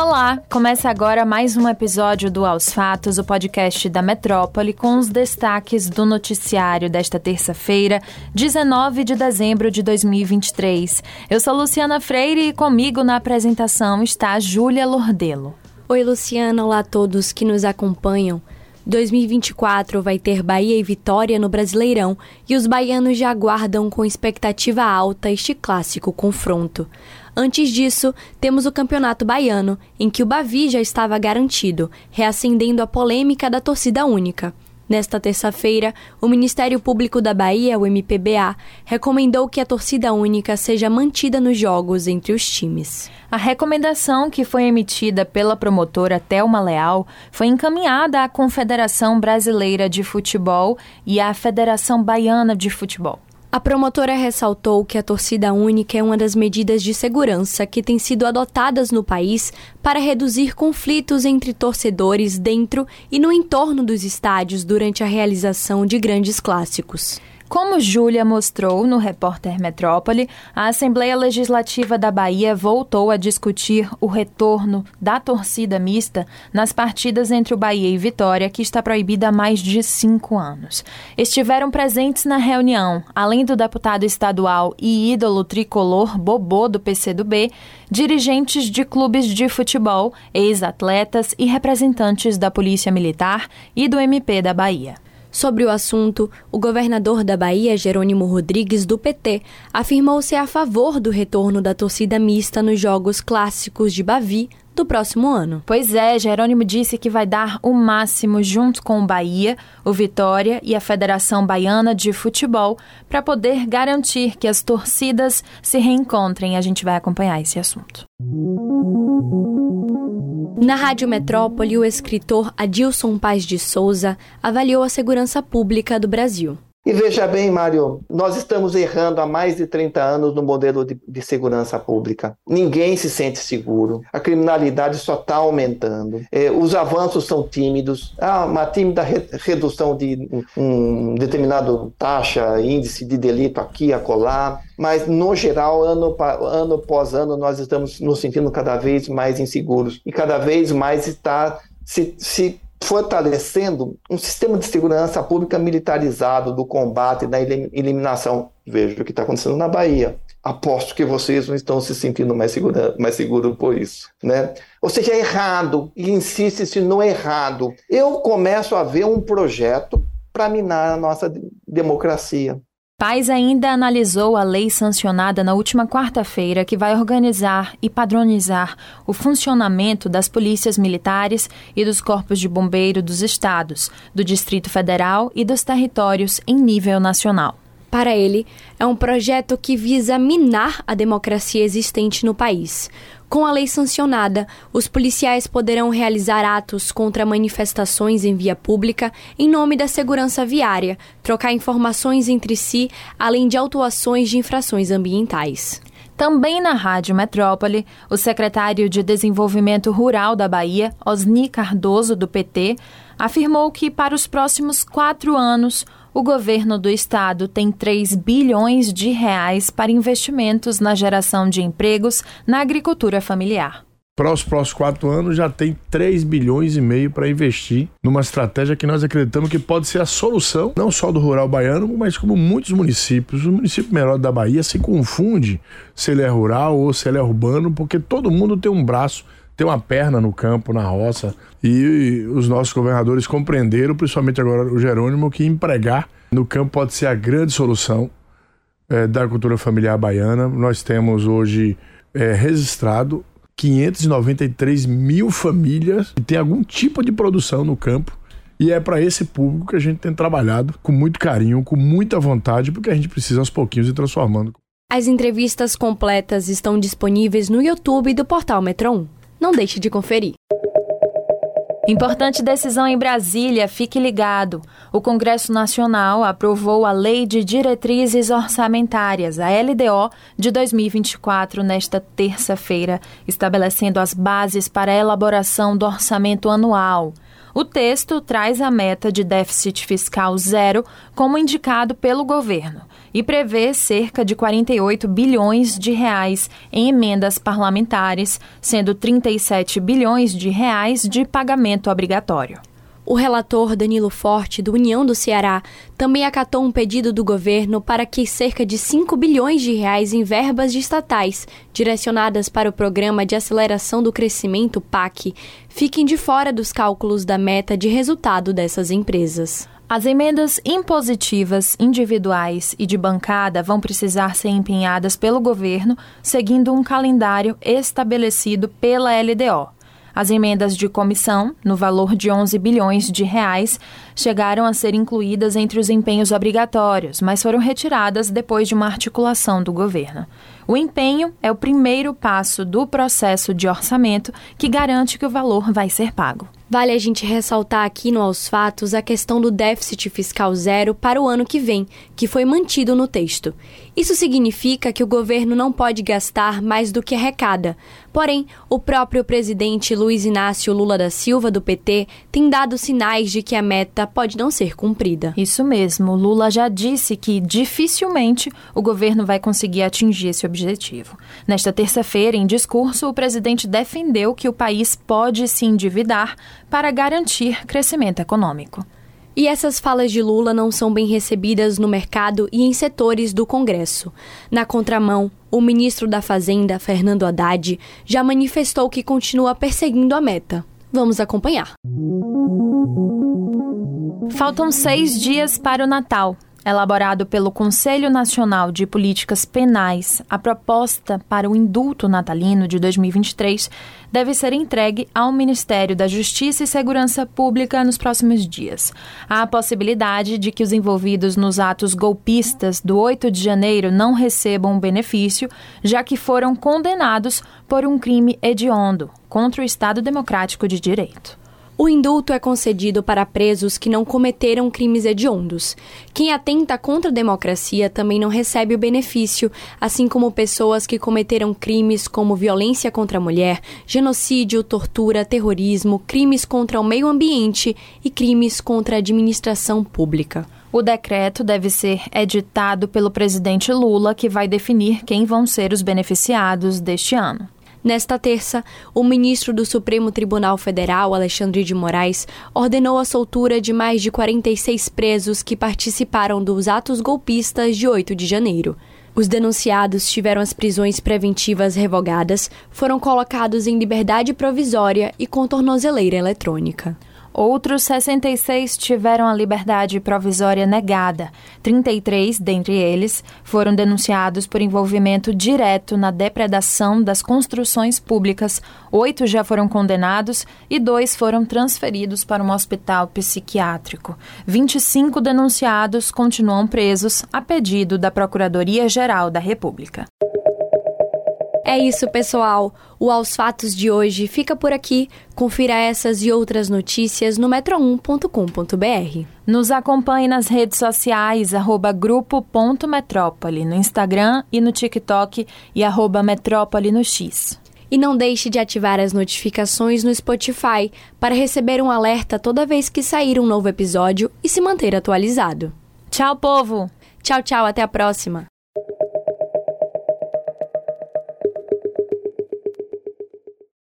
Olá, começa agora mais um episódio do Aos Fatos, o podcast da Metrópole, com os destaques do noticiário desta terça-feira, 19 de dezembro de 2023. Eu sou Luciana Freire e comigo na apresentação está Júlia Lordelo. Oi, Luciana, olá a todos que nos acompanham. 2024 vai ter Bahia e Vitória no Brasileirão e os baianos já aguardam com expectativa alta este clássico confronto. Antes disso, temos o Campeonato Baiano, em que o Bavi já estava garantido, reacendendo a polêmica da torcida única. Nesta terça-feira, o Ministério Público da Bahia, o MPBA, recomendou que a torcida única seja mantida nos jogos entre os times. A recomendação que foi emitida pela promotora Thelma Leal foi encaminhada à Confederação Brasileira de Futebol e à Federação Baiana de Futebol. A promotora ressaltou que a torcida única é uma das medidas de segurança que têm sido adotadas no país para reduzir conflitos entre torcedores dentro e no entorno dos estádios durante a realização de grandes clássicos. Como Júlia mostrou no Repórter Metrópole, a Assembleia Legislativa da Bahia voltou a discutir o retorno da torcida mista nas partidas entre o Bahia e Vitória, que está proibida há mais de cinco anos. Estiveram presentes na reunião, além do deputado estadual e ídolo tricolor Bobô do PCdoB, dirigentes de clubes de futebol, ex-atletas e representantes da Polícia Militar e do MP da Bahia. Sobre o assunto, o governador da Bahia, Jerônimo Rodrigues, do PT, afirmou ser a favor do retorno da torcida mista nos Jogos Clássicos de Bavi do próximo ano. Pois é, Jerônimo disse que vai dar o máximo junto com o Bahia, o Vitória e a Federação Baiana de Futebol para poder garantir que as torcidas se reencontrem. A gente vai acompanhar esse assunto. Na Rádio Metrópole, o escritor Adilson Paz de Souza avaliou a segurança pública do Brasil. E veja bem, Mário, nós estamos errando há mais de 30 anos no modelo de, de segurança pública. Ninguém se sente seguro. A criminalidade só está aumentando. É, os avanços são tímidos. Há uma tímida re, redução de um determinado taxa, índice de delito aqui, acolá. Mas, no geral, ano, ano após ano, nós estamos nos sentindo cada vez mais inseguros. E cada vez mais está se, se fortalecendo um sistema de segurança pública militarizado do combate e da eliminação. Veja o que está acontecendo na Bahia. Aposto que vocês não estão se sentindo mais seguros mais seguro por isso, né? Ou seja, é errado e insiste-se no errado. Eu começo a ver um projeto para minar a nossa democracia. Paz ainda analisou a lei sancionada na última quarta-feira que vai organizar e padronizar o funcionamento das polícias militares e dos corpos de bombeiro dos estados, do Distrito Federal e dos territórios em nível nacional. Para ele, é um projeto que visa minar a democracia existente no país. Com a lei sancionada, os policiais poderão realizar atos contra manifestações em via pública em nome da segurança viária, trocar informações entre si, além de autuações de infrações ambientais. Também na Rádio Metrópole, o secretário de Desenvolvimento Rural da Bahia, Osni Cardoso, do PT, afirmou que para os próximos quatro anos o governo do estado tem 3 bilhões de reais para investimentos na geração de empregos na agricultura familiar. Para os próximos quatro anos já tem 3 bilhões e meio para investir numa estratégia que nós acreditamos que pode ser a solução, não só do rural baiano, mas como muitos municípios. O município menor da Bahia se confunde se ele é rural ou se ele é urbano, porque todo mundo tem um braço ter uma perna no campo, na roça. E os nossos governadores compreenderam, principalmente agora o Jerônimo, que empregar no campo pode ser a grande solução é, da cultura familiar baiana. Nós temos hoje é, registrado 593 mil famílias que têm algum tipo de produção no campo. E é para esse público que a gente tem trabalhado com muito carinho, com muita vontade, porque a gente precisa aos pouquinhos ir transformando. As entrevistas completas estão disponíveis no YouTube do portal Metron. Não deixe de conferir. Importante decisão em Brasília, fique ligado. O Congresso Nacional aprovou a Lei de Diretrizes Orçamentárias, a LDO, de 2024 nesta terça-feira, estabelecendo as bases para a elaboração do orçamento anual. O texto traz a meta de déficit fiscal zero como indicado pelo governo e prevê cerca de 48 bilhões de reais em emendas parlamentares, sendo 37 bilhões de reais de pagamento obrigatório. O relator Danilo Forte, do União do Ceará, também acatou um pedido do governo para que cerca de 5 bilhões de reais em verbas estatais, direcionadas para o Programa de Aceleração do Crescimento PAC, fiquem de fora dos cálculos da meta de resultado dessas empresas. As emendas impositivas, individuais e de bancada vão precisar ser empenhadas pelo governo, seguindo um calendário estabelecido pela LDO. As emendas de comissão, no valor de 11 bilhões de reais, chegaram a ser incluídas entre os empenhos obrigatórios, mas foram retiradas depois de uma articulação do governo. O empenho é o primeiro passo do processo de orçamento que garante que o valor vai ser pago. Vale a gente ressaltar aqui no Aos Fatos a questão do déficit fiscal zero para o ano que vem, que foi mantido no texto. Isso significa que o governo não pode gastar mais do que arrecada. Porém, o próprio presidente Luiz Inácio Lula da Silva, do PT, tem dado sinais de que a meta pode não ser cumprida. Isso mesmo, Lula já disse que dificilmente o governo vai conseguir atingir esse objetivo. Nesta terça-feira, em discurso, o presidente defendeu que o país pode se endividar para garantir crescimento econômico. E essas falas de Lula não são bem recebidas no mercado e em setores do Congresso. Na contramão, o ministro da Fazenda, Fernando Haddad, já manifestou que continua perseguindo a meta. Vamos acompanhar. Faltam seis dias para o Natal elaborado pelo Conselho Nacional de Políticas Penais, a proposta para o indulto natalino de 2023 deve ser entregue ao Ministério da Justiça e Segurança Pública nos próximos dias. Há a possibilidade de que os envolvidos nos atos golpistas do 8 de janeiro não recebam benefício, já que foram condenados por um crime hediondo contra o Estado Democrático de Direito. O indulto é concedido para presos que não cometeram crimes hediondos. Quem atenta contra a democracia também não recebe o benefício, assim como pessoas que cometeram crimes como violência contra a mulher, genocídio, tortura, terrorismo, crimes contra o meio ambiente e crimes contra a administração pública. O decreto deve ser editado pelo presidente Lula, que vai definir quem vão ser os beneficiados deste ano. Nesta terça, o ministro do Supremo Tribunal Federal, Alexandre de Moraes, ordenou a soltura de mais de 46 presos que participaram dos atos golpistas de 8 de janeiro. Os denunciados tiveram as prisões preventivas revogadas, foram colocados em liberdade provisória e com tornozeleira eletrônica. Outros 66 tiveram a liberdade provisória negada. 33, dentre eles, foram denunciados por envolvimento direto na depredação das construções públicas. Oito já foram condenados e dois foram transferidos para um hospital psiquiátrico. 25 denunciados continuam presos a pedido da Procuradoria-Geral da República. É isso, pessoal. O Aos Fatos de hoje fica por aqui. Confira essas e outras notícias no metro1.com.br. Nos acompanhe nas redes sociais, arroba grupo.metrópole, no Instagram e no TikTok e arroba metrópole no X. E não deixe de ativar as notificações no Spotify para receber um alerta toda vez que sair um novo episódio e se manter atualizado. Tchau, povo! Tchau, tchau, até a próxima!